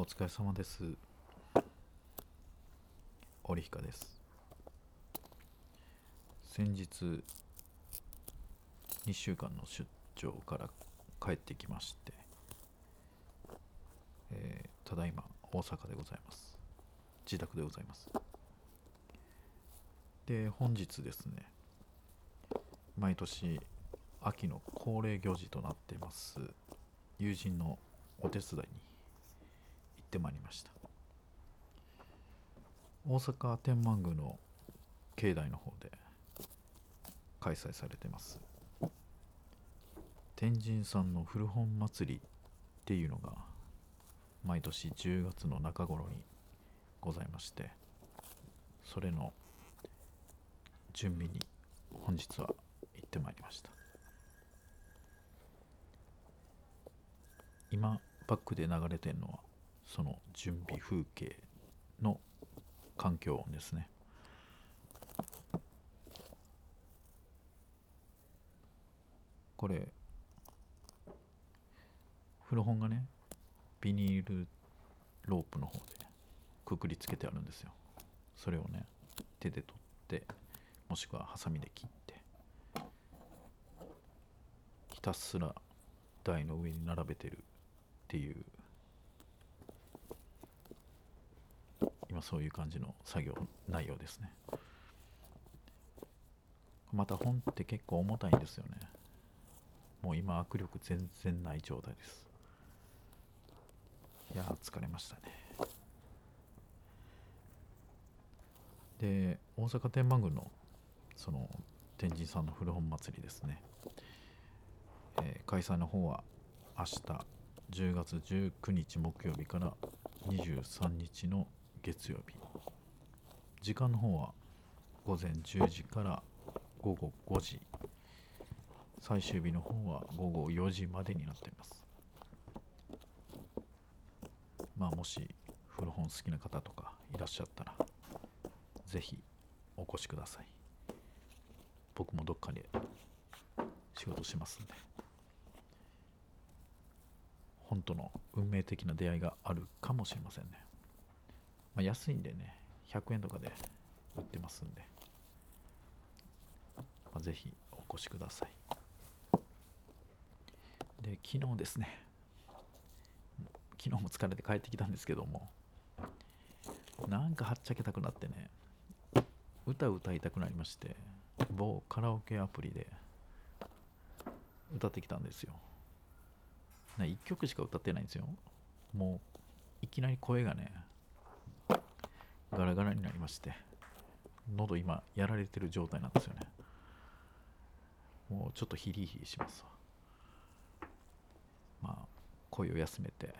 お疲れ様です。織彦です。先日、2週間の出張から帰ってきまして、えーただいま大阪でございます。自宅でございます。で、本日ですね、毎年秋の恒例行事となっています友人のお手伝いにってまいりました。大阪天満宮の境内の方で開催されてます。天神さんの古本祭りっていうのが毎年10月の中頃にございましてそれの準備に本日は行ってまいりました。今バックで流れてるのはその準備風景の環境音ですね。これ古本がねビニールロープの方でくくりつけてあるんですよ。それをね手で取ってもしくはハサミで切ってひたすら台の上に並べてるっていう今そういう感じの作業内容ですね。また本って結構重たいんですよね。もう今握力全然ない状態です。いや疲れましたね。で大阪天満宮のその天神さんの古本祭りですね、えー開催の方は明日10月19日木曜日から23日の月曜日。時間の方は午前10時から午後5時。最終日の方は午後4時までになっています。まあもし古本好きな方とかいらっしゃったらぜひお越しください。僕もどっかで仕事しますんで。本当の運命的な出会いがあるかもしれませんね、まあ、安いんでね100円とかで売ってますんで、まあ、ぜひお越しください。で昨日ですね。昨日も疲れて帰ってきたんですけども。なんかはっちゃけたくなってね歌歌いたくなりまして某カラオケアプリで歌ってきたんですよ。な1曲しか歌ってないんですよ。もういきなり声がねガラガラになりまして喉今やられてる状態なんですよね。もうちょっとヒリヒリしますわ。まあ声を休めて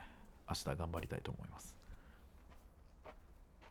明日頑張りたいと思います。